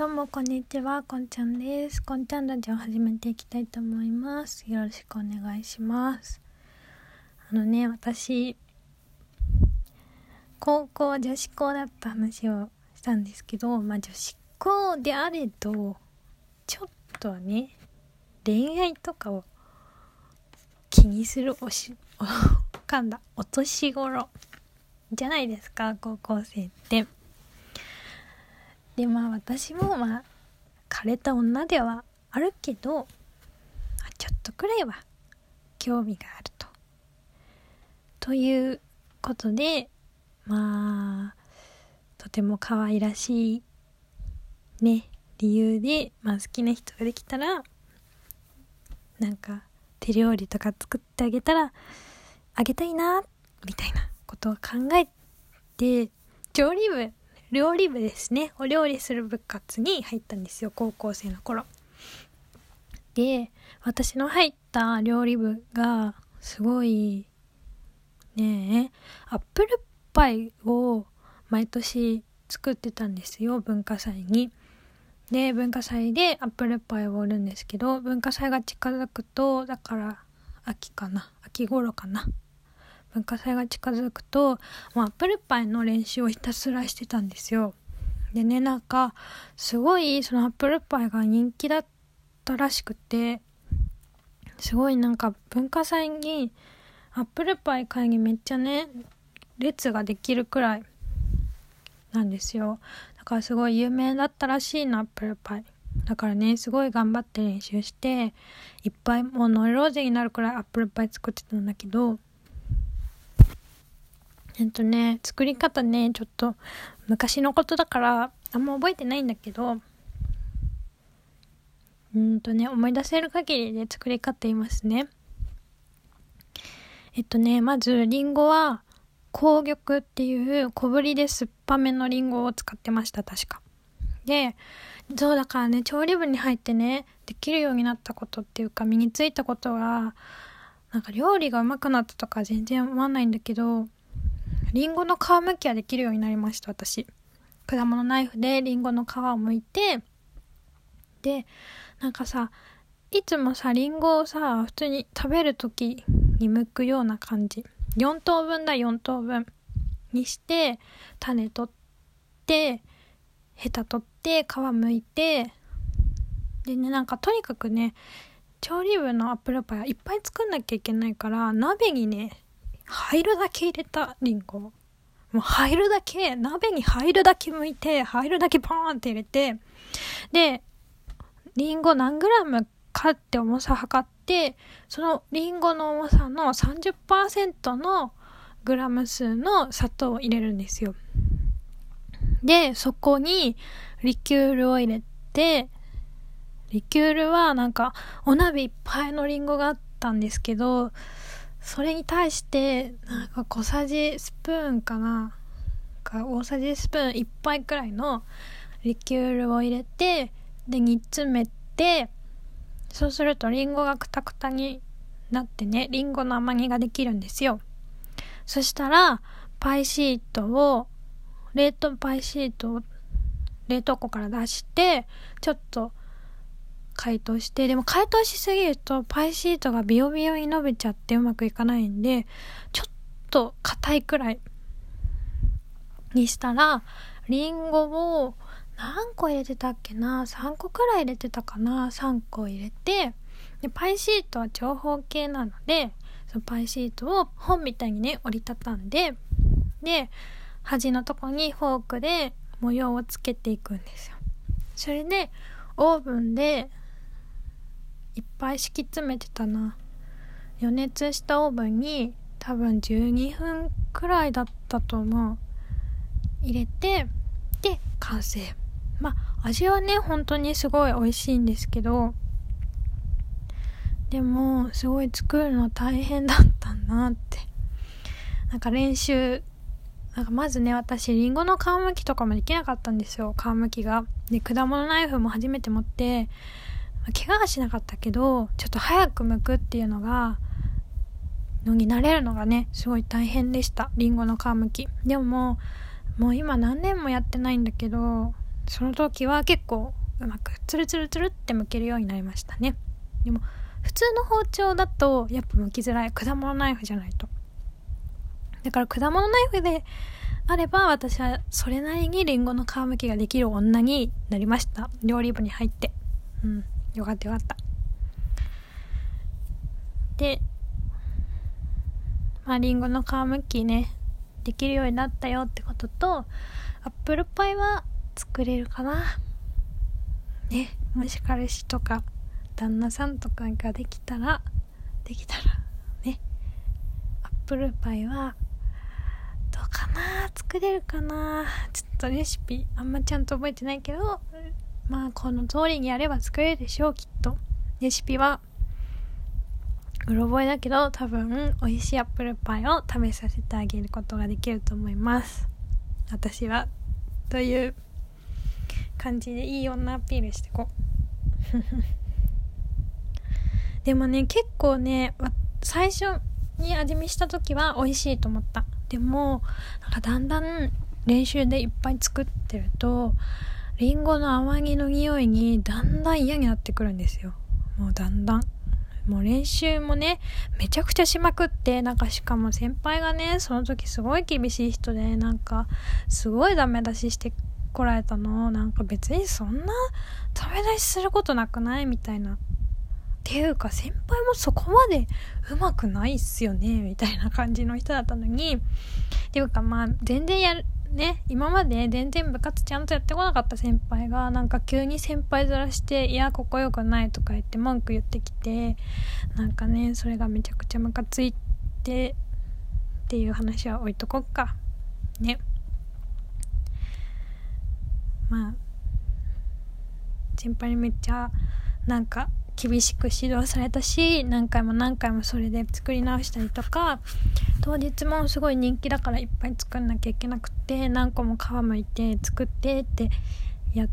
どうもこんにちは、こんちゃんです。こんちゃんラジオ始めていきたいと思います。よろしくお願いします。あのね、私、高校女子校だった話をしたんですけど、まあ女子校であれど、ちょっとね、恋愛とかを気にするおし、お、かんだ、お年頃じゃないですか、高校生って。でまあ私もまあ枯れた女ではあるけどちょっとくらいは興味があると。ということでまあとても可愛らしいね理由で、まあ、好きな人ができたらなんか手料理とか作ってあげたらあげたいなみたいなことを考えて調理部料理部ですね。お料理する部活に入ったんですよ、高校生の頃。で、私の入った料理部が、すごい、ねえ、アップルパイを毎年作ってたんですよ、文化祭に。で、文化祭でアップルパイを売るんですけど、文化祭が近づくと、だから、秋かな秋頃かな文化祭が近づくと、もうアップルパイの練習をひたすらしてたんですよ。でね、なんか、すごいそのアップルパイが人気だったらしくて、すごいなんか文化祭にアップルパイ買いにめっちゃね、列ができるくらいなんですよ。だからすごい有名だったらしいの、アップルパイ。だからね、すごい頑張って練習して、いっぱいもうノイローゼになるくらいアップルパイ作ってたんだけど、えっとね、作り方ね、ちょっと昔のことだからあんま覚えてないんだけど、うんとね、思い出せる限りで作り方言いますね。えっとね、まずリンゴは紅玉っていう小ぶりで酸っぱめのリンゴを使ってました、確か。で、そうだからね、調理部に入ってね、できるようになったことっていうか身についたことは、なんか料理が上手くなったとか全然思わないんだけど、リンゴの皮むきはできるようになりました、私。果物ナイフでリンゴの皮を剥いて、で、なんかさ、いつもさ、リンゴをさ、普通に食べる時に剥くような感じ。4等分だ、4等分にして、種取って、ヘタ取って、皮剥いて、でね、なんかとにかくね、調理部のアップルパイはいっぱい作んなきゃいけないから、鍋にね、入るだけ入れたリンゴ。もう入るだけ、鍋に入るだけ剥いて、入るだけポーンって入れて、で、リンゴ何グラムかって重さ測って、そのリンゴの重さの30%のグラム数の砂糖を入れるんですよ。で、そこにリキュールを入れて、リキュールはなんかお鍋いっぱいのリンゴがあったんですけど、それに対してなんか小さじスプーンかなか大さじスプーン1杯くらいのリキュールを入れてで煮詰めてそうするとリンゴがクタクタになってねリンゴの甘煮ができるんですよ。そしたらパイシートを冷凍パイシートを冷凍庫から出してちょっと解凍して、でも解凍しすぎるとパイシートがビヨビヨに伸びちゃってうまくいかないんで、ちょっと硬いくらいにしたら、リンゴを何個入れてたっけな ?3 個くらい入れてたかな ?3 個入れて、で、パイシートは長方形なので、そのパイシートを本みたいにね、折りたたんで、で、端のとこにフォークで模様をつけていくんですよ。それで、オーブンでいっぱい敷き詰めてたな。予熱したオーブンに多分12分くらいだったと思う。入れてで完成。まあ味はね本当にすごい美味しいんですけどでもすごい作るの大変だったなって。なんか練習なんかまずね私りんごの皮むきとかもできなかったんですよ。皮むきが。で果物ナイフも初めて持って怪我はしなかったけどちょっと早く剥くっていうのがのになれるのがねすごい大変でした。りんごの皮むき。でももう今何年もやってないんだけどその時は結構うまくツルツルツルって剥けるようになりましたね。でも普通の包丁だとやっぱ剥きづらい。果物ナイフじゃないと。だから果物ナイフであれば私はそれなりにリンゴの皮むきができる女になりました。料理部に入って。うん。よかったよかった。でまあリンゴの皮むきねできるようになったよってこととアップルパイは作れるかな。ねもし彼氏とか旦那さんとかができたらできたらねアップルパイはどうかな作れるかなちょっとレシピあんまちゃんと覚えてないけどまあこの通りにやれば作れるでしょうきっと。レシピはうろ覚えだけど多分美味しいアップルパイを食べさせてあげることができると思います。私はという感じでいい女アピールしてこう。でもね結構ね最初に味見した時は美味しいと思った。でもなんかだんだん練習でいっぱい作ってるとりんごの甘木の匂いにだんだん嫌になってくるんですよ。もうだんだん。もう練習もねめちゃくちゃしまくってなんかしかも先輩がねその時すごい厳しい人でなんかすごいダメ出ししてこられたの。なんか別にそんなダメ出しすることなくない？みたいな。っていうか先輩もそこまで上手くないっすよね？みたいな感じの人だったのに。っていうかまあ全然やるね今まで全然部活ちゃんとやってこなかった先輩がなんか急に先輩ずらして「いやここよくない」とか言って文句言ってきてなんかねそれがめちゃくちゃムカついてっていう話は置いとこっか。ね。まあ先輩にめっちゃなんか厳しく指導されたし何回も何回もそれで作り直したりとか当日もすごい人気だからいっぱい作んなきゃいけなくて何個も皮むいて作ってってやっ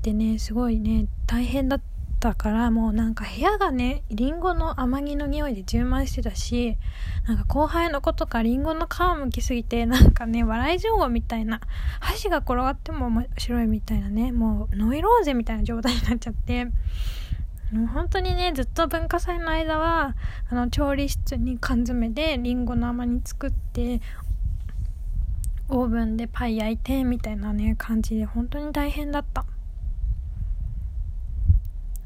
てねすごいね大変だったからもうなんか部屋がねりんごの甘木の匂いで充満してたしなんか後輩の子とかりんごの皮むきすぎてなんかね笑い上手みたいな箸が転がっても面白いみたいなねもうノイローゼみたいな状態になっちゃってもう本当にねずっと文化祭の間はあの調理室に缶詰でりんごの甘煮作ってオーブンでパイ焼いてみたいなね感じで本当に大変だった。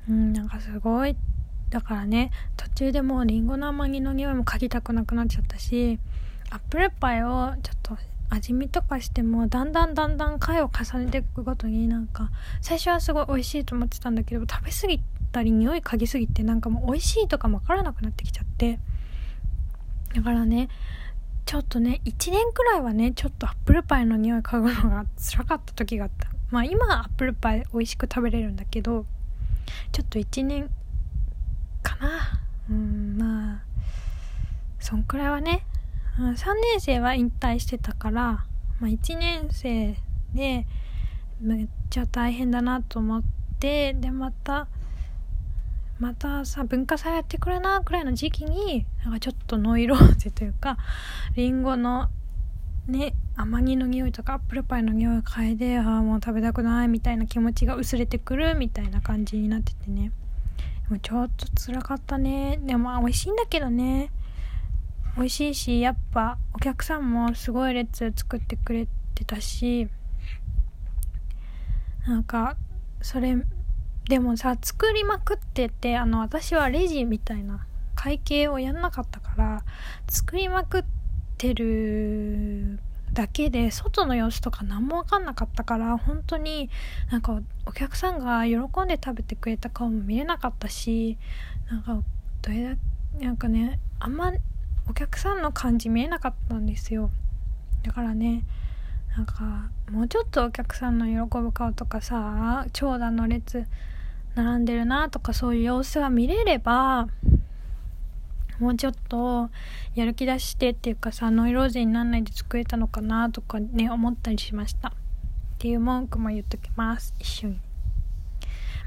うんなんかすごい。だからね途中でもうりんごの甘煮の匂いも嗅ぎたくなくなっちゃったしアップルパイをちょっと味見とかしてもだんだんだんだん回を重ねていくごとになんか最初はすごい美味しいと思ってたんだけど食べ過ぎたり匂い嗅ぎすぎてなんかもう美味しいとかもわからなくなってきちゃって。だからねちょっとね1年くらいはねちょっとアップルパイの匂い嗅ぐのが辛かった時があった。まあ今はアップルパイ美味しく食べれるんだけどちょっと1年かな。うんまあそんくらいはね。3年生は引退してたから、まあ、1年生でめっちゃ大変だなと思ってでまたまたさ文化祭やってくれなくらいの時期になんかちょっとノイローゼというかりんごのね甘煮の匂いとかアップルパイの匂い嗅いでああもう食べたくないみたいな気持ちが薄れてくるみたいな感じになっててね。でもちょっと辛かったね。でもまあ美味しいんだけどね。美味しいしやっぱお客さんもすごい列作ってくれてたしなんかそれでもさ作りまくっててあの私はレジみたいな会計をやんなかったから作りまくってるだけで外の様子とか何も分かんなかったから本当になんかお客さんが喜んで食べてくれた顔も見れなかったしなんかどれだなんかねあんまお客さんの感じ見えなかったんですよ。だからねなんかもうちょっとお客さんの喜ぶ顔とかさ長蛇の列並んでるなとかそういう様子が見れればもうちょっとやる気出してっていうかさノイローゼになんないで作れたのかなとかね思ったりしました。っていう文句も言っときます。一緒に。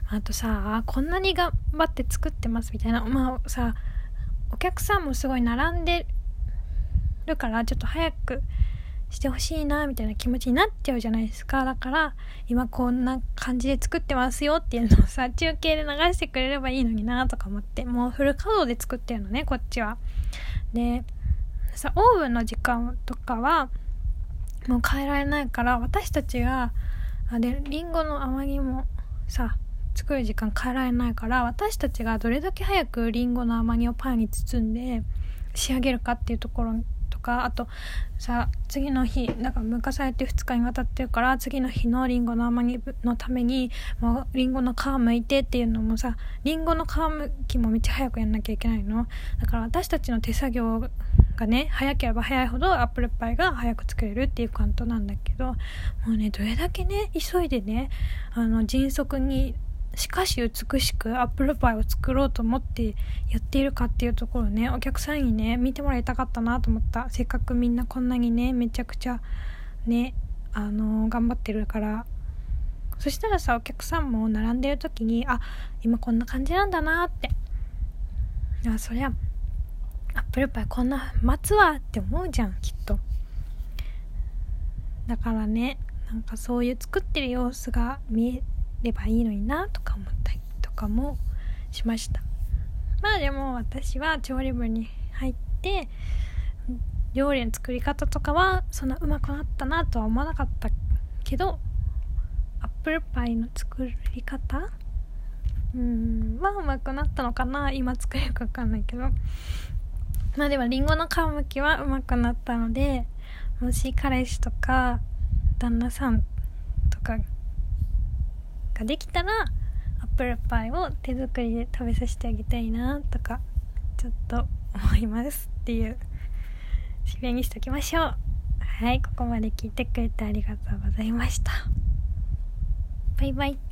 あとさこんなに頑張って作ってますみたいな。まあさお客さんもすごい並んでるからちょっと早くしてほしいなみたいな気持ちになっちゃうじゃないですか。だから今こんな感じで作ってますよっていうのをさ 中継で流してくれればいいのになとか思ってもうフル稼働で作ってるのねこっちは。でさオーブンの時間とかはもう変えられないから私たちがあでリンゴの甘みもさ作る時間変えられないから私たちがどれだけ早くリンゴの甘煮をパンに包んで仕上げるかっていうところかあとさ次の日だから向かされて2日にわたってるから次の日のりんごの甘煮のためにもりんごの皮むいてっていうのもさりんごの皮むきもめっちゃ早くやんなきゃいけないの。だから私たちの手作業がね早ければ早いほどアップルパイが早く作れるっていう感じなんだけどもうねどれだけね急いでねあの迅速にしかし美しくアップルパイを作ろうと思ってやっているかっていうところねお客さんにね見てもらいたかったなと思った。せっかくみんなこんなにねめちゃくちゃねあのー、頑張ってるから。そしたらさお客さんも並んでる時にあ今こんな感じなんだなって。あそりゃアップルパイこんな待つわって思うじゃんきっと。だからねなんかそういう作ってる様子が見えればいいのになとか思ったりとかもしました。まあでも私は調理部に入って料理の作り方とかはそんなうまくなったなとは思わなかったけどアップルパイの作り方？うんまあうまくなったのかな？今作れるか分かんないけど。まあでもりんごの皮むきはうまくなったのでもし彼氏とか旦那さんとかができたらアップルパイを手作りで食べさせてあげたいなとかちょっと思いますっていう締めにしときましょう。はいここまで聞いてくれてありがとうございました。バイバイ。